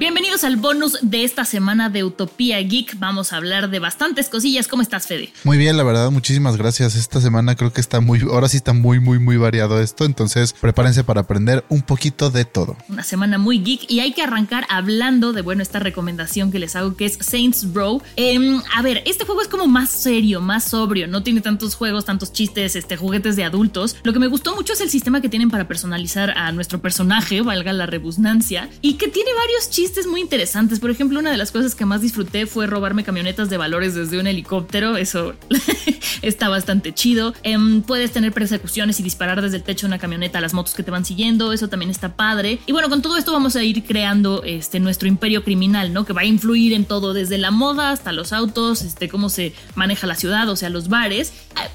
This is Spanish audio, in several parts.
Bienvenidos al bonus de esta semana de Utopía Geek. Vamos a hablar de bastantes cosillas. ¿Cómo estás, Fede? Muy bien, la verdad, muchísimas gracias. Esta semana creo que está muy, ahora sí está muy, muy, muy variado esto. Entonces, prepárense para aprender un poquito de todo. Una semana muy geek y hay que arrancar hablando de, bueno, esta recomendación que les hago que es Saints Row. Em, a ver, este juego es como más serio, más sobrio. No tiene tantos juegos, tantos chistes, este, juguetes de adultos. Lo que me gustó mucho es el sistema que tienen para personalizar a nuestro personaje, valga la redundancia, y que tiene varios chistes muy interesantes. Por ejemplo, una de las cosas que más disfruté fue robarme camionetas de valores desde un helicóptero. Eso está bastante chido. Em, puedes tener persecuciones y disparar desde el techo una camioneta a las motos que te van siguiendo. Eso también está padre. Y bueno, con todo esto vamos a ir creando este, nuestro imperio criminal, ¿no? Que va a influir en todo, desde la moda hasta los autos, este, cómo se maneja la ciudad, o sea, los bares.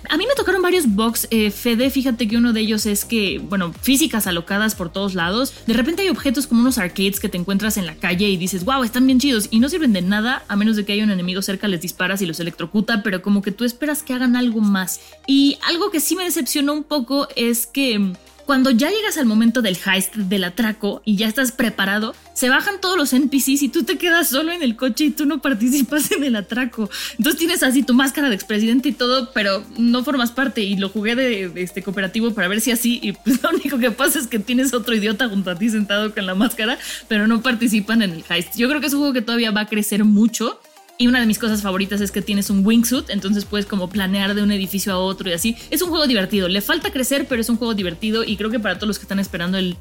A, mí me tocaron varios bugs. Eh, Fede, fíjate que uno de ellos es que, bueno, físicas alocadas por todos lados. De repente hay objetos como unos arcades que te encuentras en la calle y dices, wow, están bien chidos y no sirven de nada a menos de que haya un enemigo cerca, les disparas y los electrocuta, pero como que tú esperas que hagan algo más. Y algo que sí me decepcionó un poco es que cuando ya llegas al momento del heist, del atraco y ya estás preparado, se bajan todos los NPCs y tú te quedas solo en el coche y tú no participas en el atraco. Entonces tienes así tu máscara de expresidente y todo, pero no formas parte. Y lo jugué de, este cooperativo para ver si así. Y pues lo único que pasa es que tienes otro idiota junto a ti sentado con la máscara, pero no participan en el heist. Yo creo que es un juego que todavía va a crecer mucho y una de mis cosas favoritas es que tienes un wingsuit, entonces puedes como planear de un edificio a otro y así. Es un juego divertido, le falta crecer, pero es un juego divertido y creo que para todos los que están esperando el,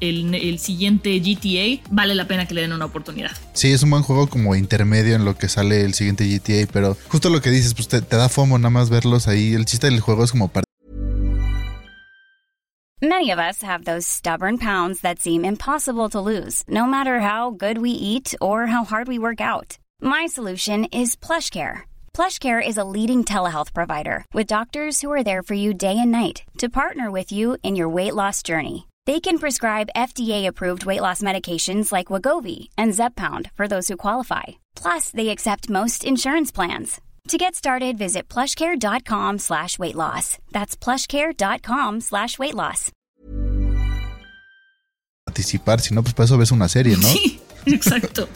siguiente GTA, vale la pena que le den una oportunidad. Sí, es un buen juego como intermedio en lo que sale el siguiente GTA, pero justo lo que dices, pues te, da fomo nada más verlos ahí. El chiste del juego es como para... Many of us have those stubborn pounds that seem impossible to lose, no matter how good we eat or how hard we work out. My solution is PlushCare. PlushCare is a leading telehealth provider with doctors who are there for you day and night to partner with you in your weight loss journey. They can prescribe FDA-approved weight loss medications like Wagovi and Zepbound for those who qualify. Plus, they accept most insurance plans. To get started, visit plushcare.com slash weight loss. That's plushcare.com slash weight loss. Participar, si no, pues para eso ves una serie, ¿no? Sí, exacto.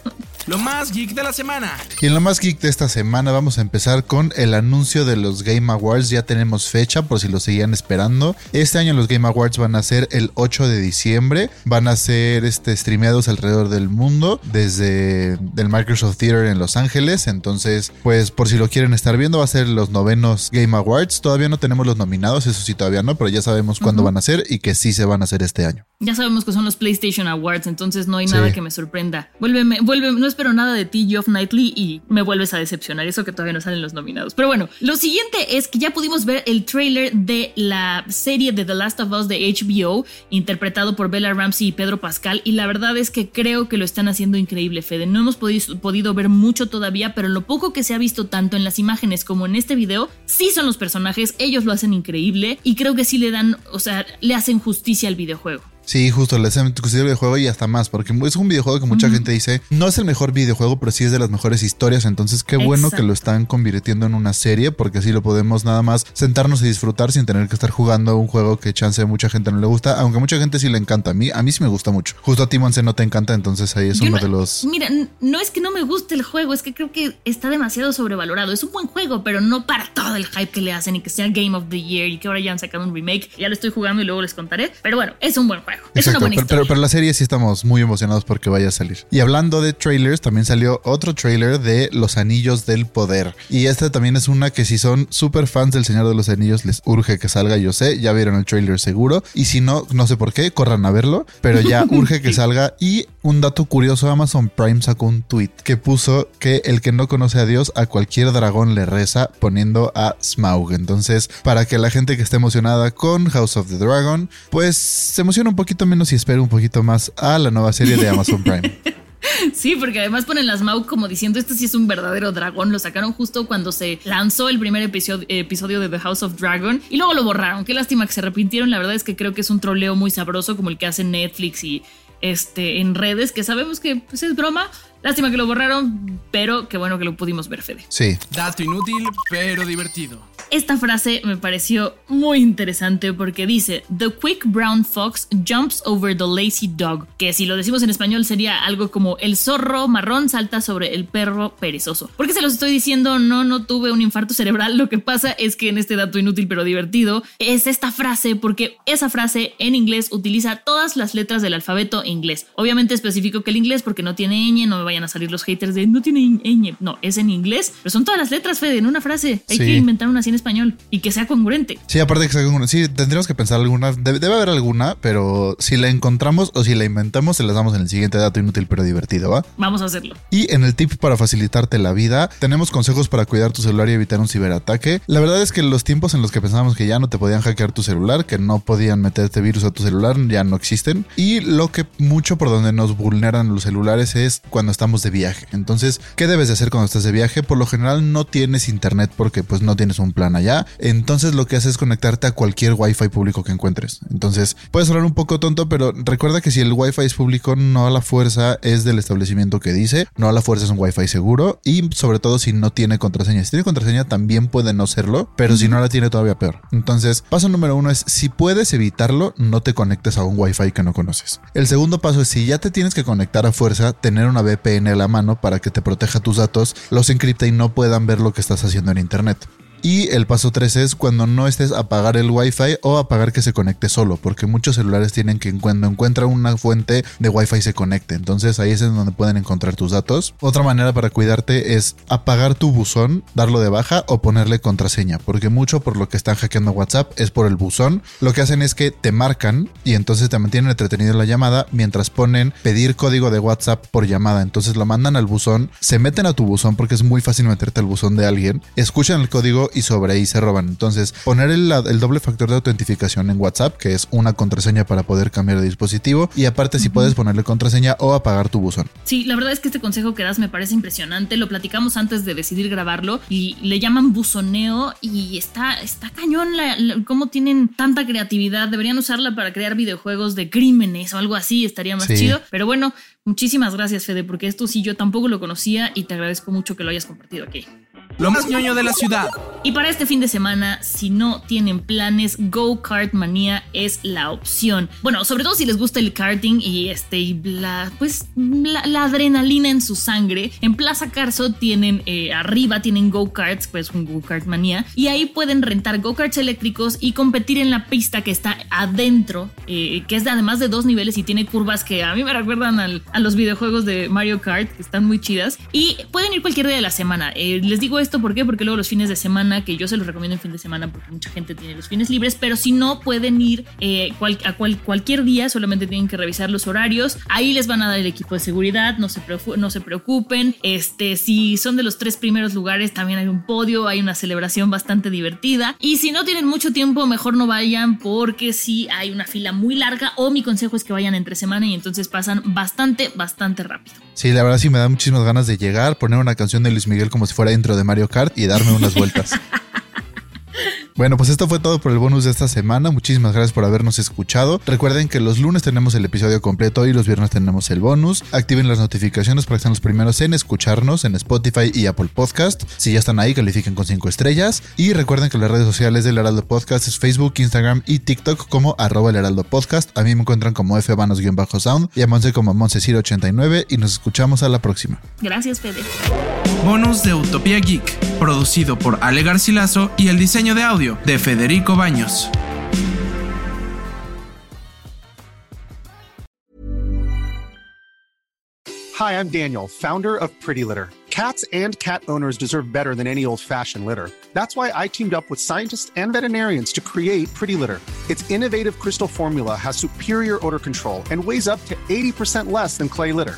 Lo más geek de la semana. Y en lo más geek de esta semana vamos a empezar con el anuncio de los Game Awards. Ya tenemos fecha por si lo seguían esperando. Este año los Game Awards van a ser el 8 de diciembre. Van a ser este, streameados alrededor del mundo desde el Microsoft Theater en Los Ángeles. Entonces, pues por si lo quieren estar viendo, va a ser los novenos Game Awards. Todavía no tenemos los nominados, eso sí todavía no, pero ya sabemos cuándo van a ser y que sí se van a hacer este año. Ya sabemos que son los PlayStation Awards, entonces no hay nada que me sorprenda. Vuélveme, vuélveme, no espero nada de ti, Geoff Knightley, y me vuelves a decepcionar. Eso que todavía no salen los nominados. Pero bueno, lo siguiente es que ya pudimos ver el trailer de la serie de The Last of Us de HBO, interpretado por Bella Ramsey y Pedro Pascal. Y la verdad es que creo que lo están haciendo increíble, Fede. No hemos podido, podido ver mucho todavía, pero lo poco que se ha visto tanto en las imágenes como en este video, sí son los personajes. Ellos lo hacen increíble y creo que sí le dan, o sea, le hacen justicia al videojuego. Sí, justo, le hacen el videojuego y hasta más, porque es un videojuego que mucha gente dice, no es el mejor videojuego, pero sí es de las mejores historias, entonces qué bueno que lo están convirtiendo en una serie, porque así lo podemos nada más sentarnos y disfrutar sin tener que estar jugando un juego que chance mucha gente no le gusta, aunque mucha gente sí le encanta. A mí, a mí sí me gusta mucho. Justo a Timonce no te encanta, entonces ahí es uno de los... Mira, no es que no me guste el juego, es que creo que está demasiado sobrevalorado. Es un buen juego, pero no para todo el hype que le hacen y que sea Game of the Year y que ahora ya han sacado un remake. Ya lo estoy jugando y luego les contaré. Pero bueno, es un buen juego. Es una buena pero, pero, la serie sí estamos muy emocionados porque vaya a salir. Y hablando de trailers, también salió otro trailer de Los Anillos del Poder. Y esta también es una que si son súper fans del Señor de los Anillos, les urge que salga, yo sé, ya vieron el trailer seguro. Y si no, no sé por qué, corran a verlo, pero ya urge que salga. Y un dato curioso, Amazon Prime sacó un tweet que puso que el que no conoce a Dios, a cualquier dragón le reza poniendo a Smaug. Entonces, para que la gente que esté emocionada con House of the Dragon, pues se emocione un poquito menos y espere un poquito más a la nueva serie de Amazon Prime. Sí, porque además ponen las Maug como diciendo, este sí es un verdadero dragón. Lo sacaron justo cuando se lanzó el primer episodio, episodio de The House of Dragon y luego lo borraron. Qué lástima que se arrepintieron. La verdad es que creo que es un troleo muy sabroso como el que hace Netflix y este, en redes, que sabemos que pues, es broma, Lástima que lo borraron, pero qué bueno que lo pudimos ver, Fede. Sí. Dato inútil, pero divertido. Esta frase me pareció muy interesante porque dice, The quick brown fox jumps over the lazy dog, que si lo decimos en español sería algo como el zorro marrón salta sobre el perro perezoso. ¿Por qué se los estoy diciendo? No, no tuve un infarto cerebral. Lo que pasa es que en este dato inútil pero divertido es esta frase porque esa frase en inglés utiliza todas las letras del alfabeto inglés. Obviamente especifico que el inglés porque no tiene ñ, no me vayan a salir los haters de no tiene ñ. No, es en inglés, pero son todas las letras, Fede, en una frase. Hay Sí. que inventar una así en español y que sea congruente. Sí, aparte que sea alguna. Sí, tendríamos que pensar alguna. Debe, debe haber alguna, pero si la encontramos o si la inventamos, se las damos en el siguiente dato inútil pero divertido, ¿va? Vamos a hacerlo. Y en el tip para facilitarte la vida, tenemos consejos para cuidar tu celular y evitar un ciberataque. La verdad es que los tiempos en los que pensábamos que ya no te podían hackear tu celular, que no podían meterte virus a tu celular, ya no existen. Y lo que mucho por donde nos vulneran los celulares es cuando estamos de viaje. Entonces, ¿qué debes de hacer cuando estás de viaje? Por lo general no tienes internet porque pues no tienes un plan allá. Entonces lo que haces es conectarte a cualquier wifi público que encuentres. Entonces, puede sonar un poco tonto, pero recuerda que si el wifi es público, no a la fuerza es del establecimiento que dice, no a la fuerza es un wifi seguro y sobre todo si no tiene contraseña. Si tiene contraseña también puede no serlo, pero si no la tiene todavía peor. Entonces, paso número uno es si puedes evitarlo, no te conectes a un wifi que no conoces. El segundo paso es si ya te tienes que conectar a fuerza, tener una VPN a la mano para que te proteja tus datos, los encripta y no puedan ver lo que estás haciendo en internet. Y el paso 3 es cuando no estés apagar el wifi o apagar que se conecte solo, porque muchos celulares tienen que cuando encuentran una fuente de wifi se conecte. Entonces ahí es en donde pueden encontrar tus datos. Otra manera para cuidarte es apagar tu buzón, darlo de baja o ponerle contraseña, porque mucho por lo que están hackeando WhatsApp es por el buzón. Lo que hacen es que te marcan y entonces te mantienen entretenido en la llamada mientras ponen pedir código de WhatsApp por llamada. Entonces lo mandan al buzón, se meten a tu buzón porque es muy fácil meterte al buzón de alguien, escuchan el código y sobre ahí se roban. Entonces, poner el, el doble factor de autentificación en WhatsApp, que es una contraseña para poder cambiar de dispositivo, y aparte si puedes ponerle contraseña o apagar tu buzón. Sí, la verdad es que este consejo que das me parece impresionante. Lo platicamos antes de decidir grabarlo y le llaman buzoneo y está, está cañón la- la- cómo tienen tanta creatividad. Deberían usarla para crear videojuegos de crímenes o algo así, estaría más Sí. chido. Pero bueno, muchísimas gracias Fede, porque esto sí yo tampoco lo conocía y te agradezco mucho que lo hayas compartido aquí. Lo más ñoño de la ciudad. Y para este fin de semana, si no tienen planes, Go Kart Manía es la opción. Bueno, sobre todo si les gusta el karting y este y la pues la, adrenalina en su sangre. En Plaza Carso tienen eh, arriba tienen Go Karts, pues un Go Kart Manía y ahí pueden rentar Go Karts eléctricos y competir en la pista que está adentro, eh, que es de además de dos niveles y tiene curvas que a mí me recuerdan al- a los videojuegos de Mario Kart que están muy chidas y pueden ir cualquier día de la semana. Eh, les digo ¿por qué? porque luego los fines de semana, que yo se los recomiendo en fin de semana porque mucha gente tiene los fines libres, pero si no pueden ir eh, a cual- cualquier día, solamente tienen que revisar los horarios. Ahí les van a dar el equipo de seguridad, no se, no se preocupen. Este, si son de los tres primeros lugares, también hay un podio, hay una celebración bastante divertida. Y si no tienen mucho tiempo, mejor no vayan porque si hay una fila muy larga o mi consejo es que vayan entre semana y entonces pasan bastante, bastante rápido. Sí, la verdad sí me da muchísimas ganas de llegar, poner una canción de Luis Miguel como si fuera intro de Mario Kart y darme unas vueltas. Bueno, pues esto fue todo por el bonus de esta semana. Muchísimas gracias por habernos escuchado. Recuerden que los lunes tenemos el episodio completo y los viernes tenemos el bonus. Activen las notificaciones para que sean los primeros en escucharnos en Spotify y Apple Podcast. Si ya están ahí, califiquen con 5 estrellas. Y recuerden que las redes sociales del Heraldo Podcast es Facebook, Instagram y TikTok como arroba el Heraldo Podcast. A mí me encuentran como fbanos-sound y a Monse como Monse089 y nos escuchamos a la próxima. Gracias, Fede. Bonus de Utopía Geek, producido por Ale Garcilaso y el diseño de audio de Federico Baños. Hi, I'm Daniel, founder of Pretty Litter. Cats and cat owners deserve better than any old fashioned litter. That's why I teamed up with scientists and veterinarians to create Pretty Litter. Its innovative crystal formula has superior odor control and weighs up to 80% less than clay litter.